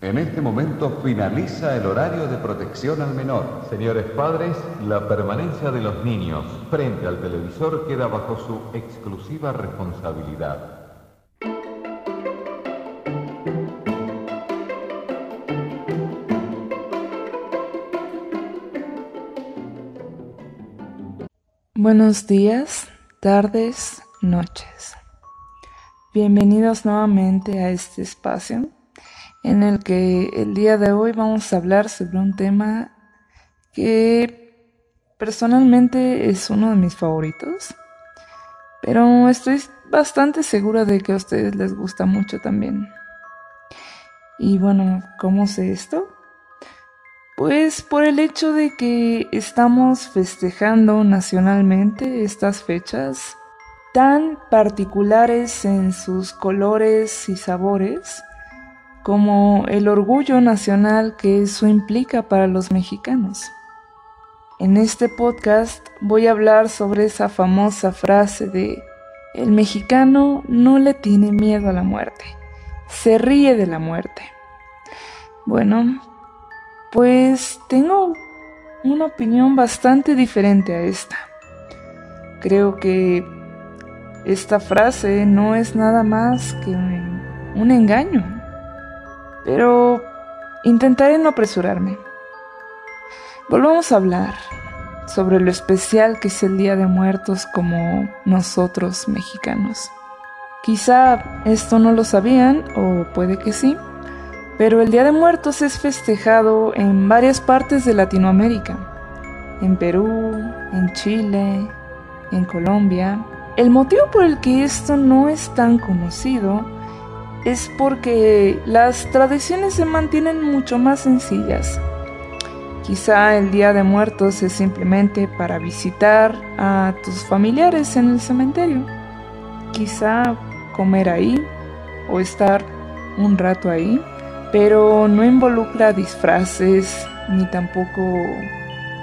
En este momento finaliza el horario de protección al menor. Señores padres, la permanencia de los niños frente al televisor queda bajo su exclusiva responsabilidad. Buenos días, tardes, noches. Bienvenidos nuevamente a este espacio en el que el día de hoy vamos a hablar sobre un tema que personalmente es uno de mis favoritos, pero estoy bastante segura de que a ustedes les gusta mucho también. Y bueno, ¿cómo sé esto? Pues por el hecho de que estamos festejando nacionalmente estas fechas tan particulares en sus colores y sabores como el orgullo nacional que eso implica para los mexicanos. En este podcast voy a hablar sobre esa famosa frase de el mexicano no le tiene miedo a la muerte, se ríe de la muerte. Bueno, pues tengo una opinión bastante diferente a esta. Creo que esta frase no es nada más que un engaño. Pero intentaré no apresurarme. Volvamos a hablar sobre lo especial que es el Día de Muertos como nosotros mexicanos. Quizá esto no lo sabían o puede que sí, pero el Día de Muertos es festejado en varias partes de Latinoamérica, en Perú, en Chile, en Colombia. El motivo por el que esto no es tan conocido es porque las tradiciones se mantienen mucho más sencillas. Quizá el Día de Muertos es simplemente para visitar a tus familiares en el cementerio. Quizá comer ahí o estar un rato ahí pero no involucra disfraces ni tampoco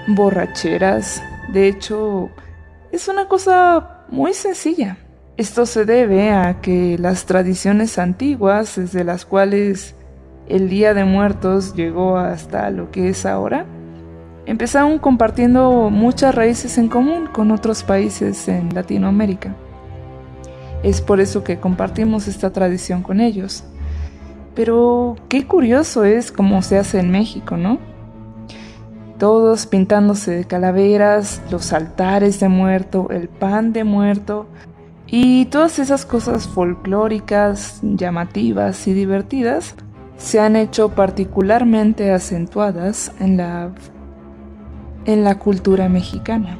borracheras. De hecho, es una cosa muy sencilla. Esto se debe a que las tradiciones antiguas, desde las cuales el Día de Muertos llegó hasta lo que es ahora, empezaron compartiendo muchas raíces en común con otros países en Latinoamérica. Es por eso que compartimos esta tradición con ellos. Pero qué curioso es cómo se hace en México, ¿no? Todos pintándose de calaveras, los altares de muerto, el pan de muerto y todas esas cosas folclóricas, llamativas y divertidas se han hecho particularmente acentuadas en la, en la cultura mexicana.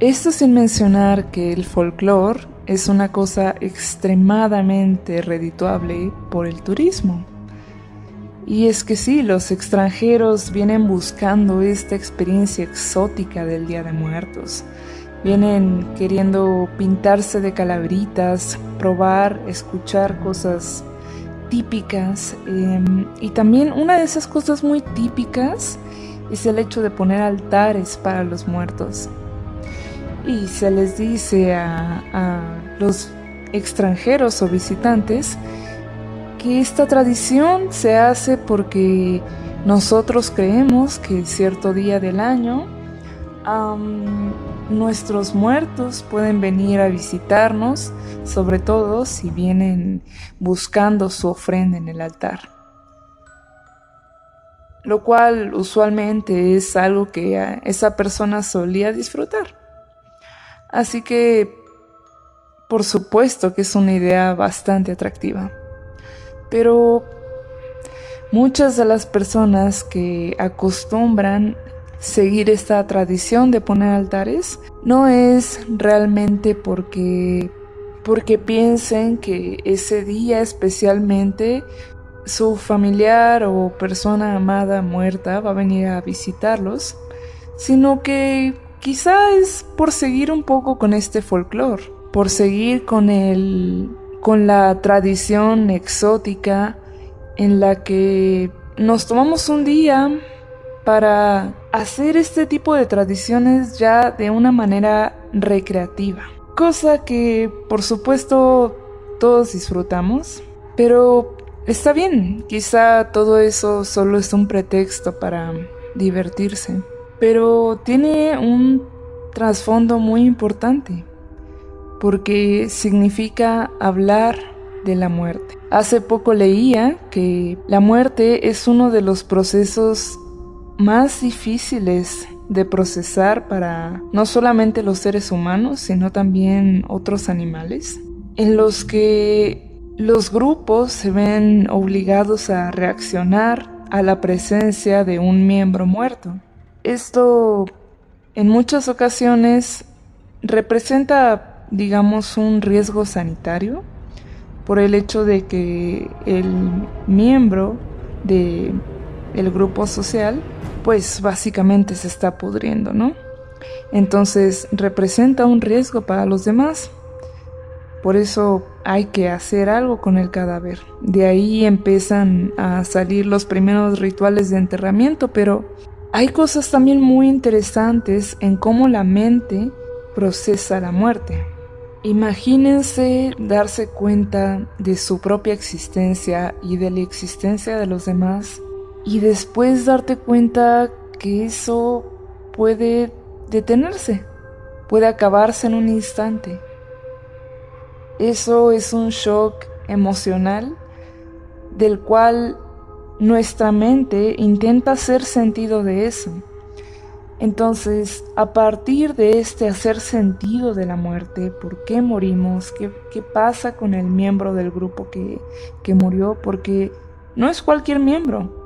Esto sin mencionar que el folclore es una cosa extremadamente redituable por el turismo. Y es que sí, los extranjeros vienen buscando esta experiencia exótica del Día de Muertos. Vienen queriendo pintarse de calaveritas, probar, escuchar cosas típicas. Em, y también una de esas cosas muy típicas es el hecho de poner altares para los muertos y se les dice a, los extranjeros o visitantes que esta tradición se hace porque nosotros creemos que cierto día del año nuestros muertos pueden venir a visitarnos, sobre todo si vienen buscando su ofrenda en el altar. Lo cual usualmente es algo que esa persona solía disfrutar. Así que, por supuesto que es una idea bastante atractiva. Pero muchas de las personas que acostumbran seguir esta tradición de poner altares. No es realmente porque porque piensen que ese día especialmente su familiar o persona amada muerta va a venir a visitarlos, sino que Quizá es por seguir un poco con este folclore, por seguir con el con la tradición exótica en la que nos tomamos un día para hacer este tipo de tradiciones ya de una manera recreativa. Cosa que por supuesto todos disfrutamos, Pero está bien, quizá todo eso solo es un pretexto para divertirse, pero tiene un trasfondo muy importante, porque significa hablar de la muerte. Hace poco leía que la muerte es uno de los procesos más difíciles de procesar para no solamente los seres humanos, sino también otros animales, en los que los grupos se ven obligados a reaccionar a la presencia de un miembro muerto. Esto en muchas ocasiones representa, digamos, un riesgo sanitario por el hecho de que el miembro de el grupo social pues básicamente se está pudriendo, ¿no? Entonces representa un riesgo para los demás. Por eso hay que hacer algo con el cadáver. De ahí empiezan a salir los primeros rituales de enterramiento, pero hay cosas también muy interesantes en cómo la mente procesa la muerte. Imagínense darse cuenta de su propia existencia y de la existencia de los demás y después darte cuenta que eso puede detenerse, puede acabarse en un instante. Eso es un shock emocional del cual nuestra mente intenta hacer sentido de eso. Entonces, a partir de este hacer sentido de la muerte, ¿por qué morimos? ¿Qué, qué pasa con el miembro del grupo que, que murió? Porque no es cualquier miembro,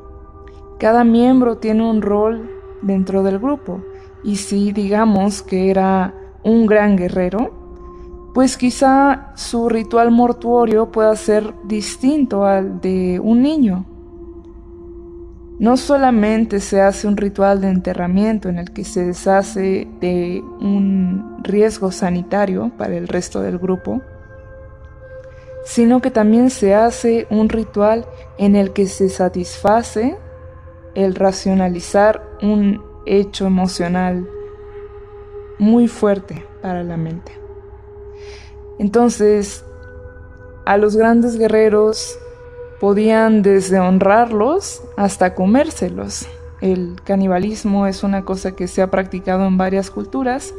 cada miembro tiene un rol dentro del grupo y si digamos que era un gran guerrero, pues quizá su ritual mortuorio pueda ser distinto al de un niño. No solamente se hace un ritual de enterramiento en el que se deshace de un riesgo sanitario para el resto del grupo, sino que también se hace un ritual en el que se satisface el racionalizar un hecho emocional muy fuerte para la mente. Entonces, a los grandes guerreros podían desde honrarlos hasta comérselos. El canibalismo es una cosa que se ha practicado en varias culturas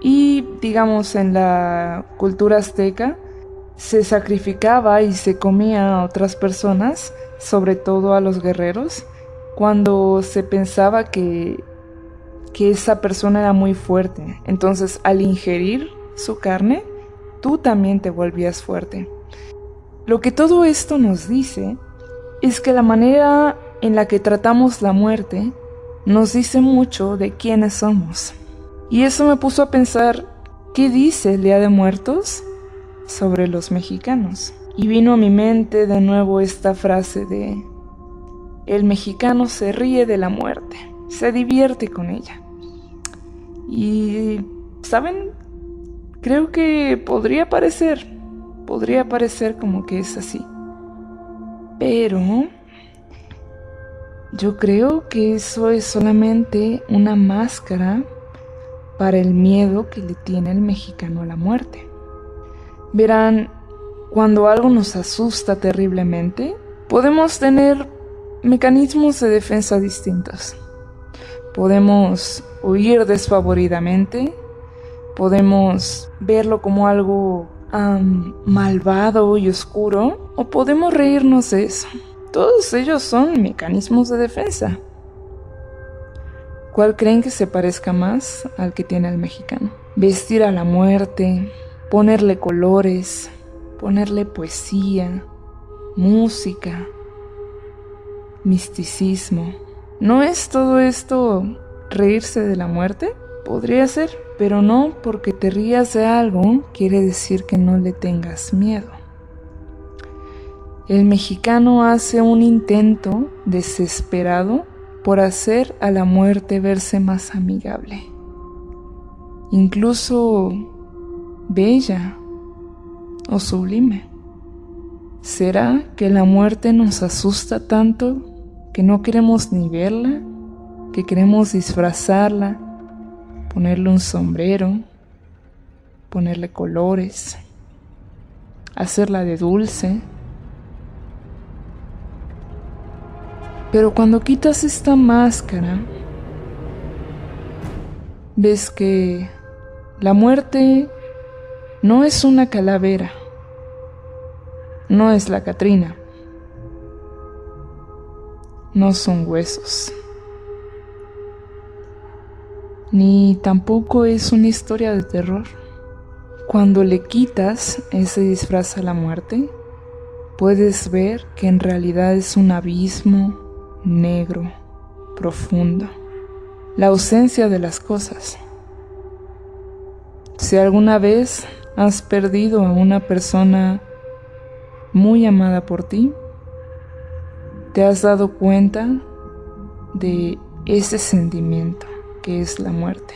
y digamos en la cultura azteca se sacrificaba y se comía a otras personas, sobre todo a los guerreros, cuando se pensaba que, que esa persona era muy fuerte. Entonces al ingerir su carne, tú también te volvías fuerte. Lo que todo esto nos dice es que la manera en la que tratamos la muerte nos dice mucho de quiénes somos. Y eso me puso a pensar, ¿qué dice el Día de Muertos sobre los mexicanos? Y vino a mi mente de nuevo esta frase de, el mexicano se ríe de la muerte, se divierte con ella. Y, ¿saben? Creo que podría parecer, podría parecer como que es así. Pero yo creo que eso es solamente una máscara para el miedo que le tiene el mexicano a la muerte. Verán, cuando algo nos asusta terriblemente, podemos tener mecanismos de defensa distintos. Podemos huir desfavoridamente, podemos verlo como algo malvado y oscuro, o podemos reírnos de eso. Todos ellos son mecanismos de defensa. ¿Cuál creen que se parezca más al que tiene el mexicano? Vestir a la muerte, ponerle colores, ponerle poesía, música, misticismo. ¿No es todo esto reírse de la muerte? Podría ser, pero no porque te rías de algo quiere decir que no le tengas miedo. El mexicano hace un intento desesperado por hacer a la muerte verse más amigable, incluso bella o sublime. ¿Será que la muerte nos asusta tanto que no queremos ni verla, que queremos disfrazarla, ponerle un sombrero, ponerle colores, hacerla de dulce. Pero cuando quitas esta máscara, ves que la muerte no es una calavera, no es la Catrina no son huesos, ni tampoco es una historia de terror. Cuando le quitas ese disfraz a la muerte, puedes ver que en realidad es un abismo negro, profundo, la ausencia de las cosas. Si alguna vez has perdido a una persona muy amada por ti, te has dado cuenta de ese sentimiento que es la muerte.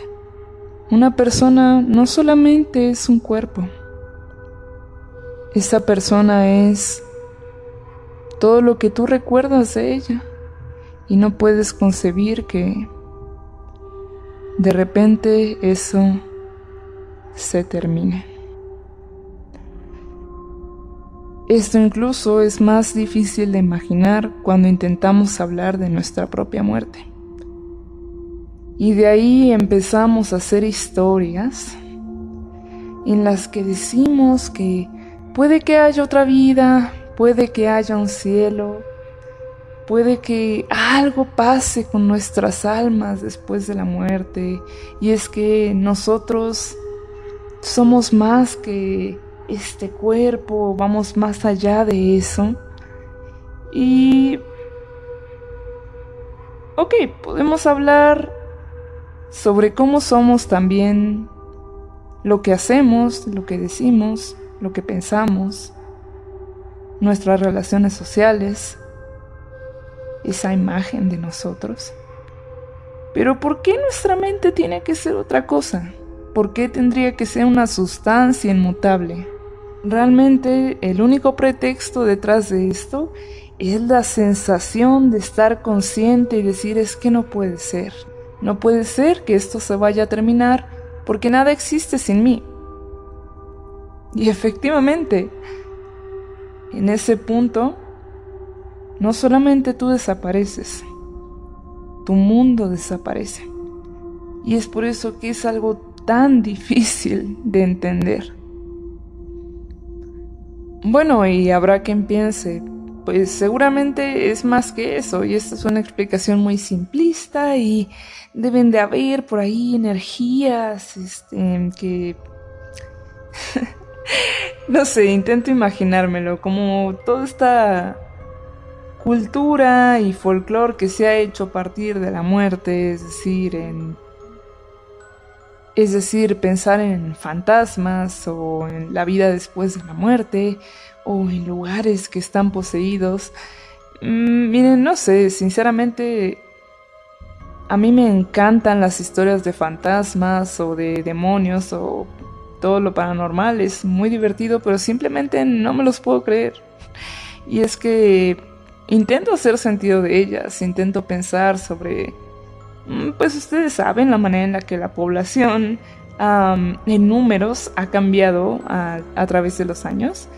Una persona no solamente es un cuerpo, esa persona es todo lo que tú recuerdas de ella y no puedes concebir que de repente eso se termine. Esto incluso es más difícil de imaginar cuando intentamos hablar de nuestra propia muerte. Y de ahí empezamos a hacer historias en las que decimos que puede que haya otra vida, puede que haya un cielo, puede que algo pase con nuestras almas después de la muerte. Y es que nosotros somos más que este cuerpo, vamos más allá de eso. Y... Ok, podemos hablar sobre cómo somos también lo que hacemos, lo que decimos, lo que pensamos, nuestras relaciones sociales, esa imagen de nosotros. Pero ¿por qué nuestra mente tiene que ser otra cosa? ¿Por qué tendría que ser una sustancia inmutable? Realmente el único pretexto detrás de esto es la sensación de estar consciente y decir es que no puede ser. No puede ser que esto se vaya a terminar porque nada existe sin mí. Y efectivamente, en ese punto, no solamente tú desapareces, tu mundo desaparece. Y es por eso que es algo tan difícil de entender. Bueno, y habrá quien piense, pues seguramente es más que eso, y esta es una explicación muy simplista y deben de haber por ahí energías este, que... no sé, intento imaginármelo, como toda esta cultura y folclore que se ha hecho a partir de la muerte, es decir, en es decir, pensar en fantasmas o en la vida después de la muerte o en lugares que están poseídos. Mm, miren, no sé, sinceramente a mí me encantan las historias de fantasmas o de demonios o todo lo paranormal, es muy divertido, pero simplemente no me los puedo creer. Y es que intento hacer sentido de ellas, intento pensar sobre pues ustedes saben la manera en la que la población en números ha cambiado a, a, través de los años.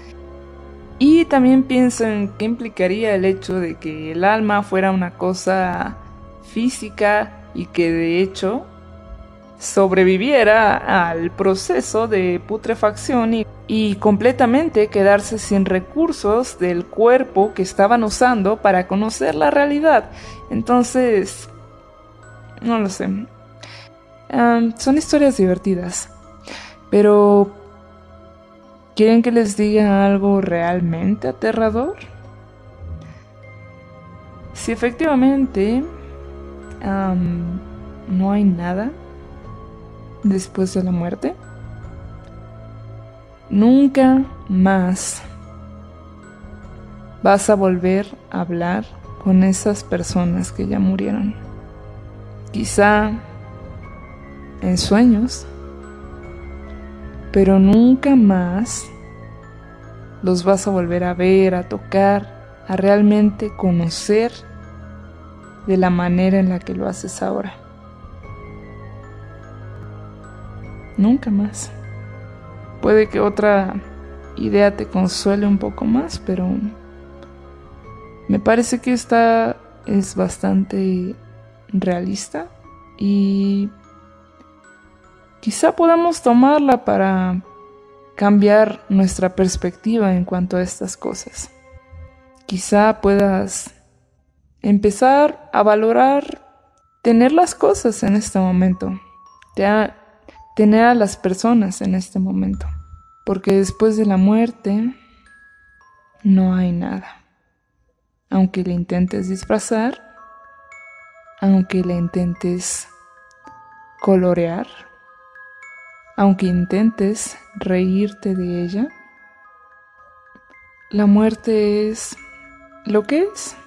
Y también pienso en qué implicaría el hecho de que el alma fuera una cosa física y que de hecho sobreviviera al proceso de putrefacción y, y, completamente quedarse sin recursos del cuerpo que estaban usando para conocer la realidad. Entonces, no lo sé. son historias divertidas. Pero... ¿Quieren que les diga algo realmente aterrador? Si efectivamente no hay nada después de la muerte, nunca más vas a volver a hablar con esas personas que ya murieron quizá en sueños, pero nunca más los vas a volver a ver, a tocar, a realmente conocer de la manera en la que lo haces ahora. Nunca más. Puede que otra idea te consuele un poco más, pero me parece que esta es bastante realista y quizá podamos tomarla para cambiar nuestra perspectiva en cuanto a estas cosas. Quizá puedas empezar a valorar tener las cosas en este momento, tener a las personas en este momento, porque después de la muerte no hay nada. Aunque le intentes disfrazar, aunque le intentes colorear, aunque intentes reírte de ella, la muerte es lo que es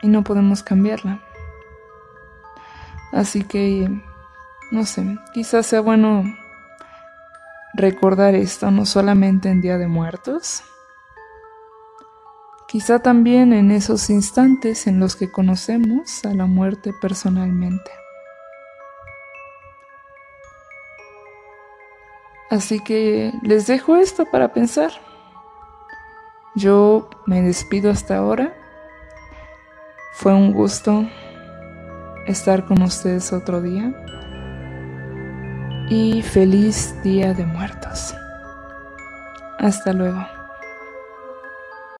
y no podemos cambiarla. Así que, no sé, quizás sea bueno recordar esto no solamente en Día de Muertos, quizá también en esos instantes en los que conocemos a la muerte personalmente. Así que les dejo esto para pensar. Yo me despido hasta ahora. Fue un gusto estar con ustedes otro día. Y feliz Día de Muertos. Hasta luego.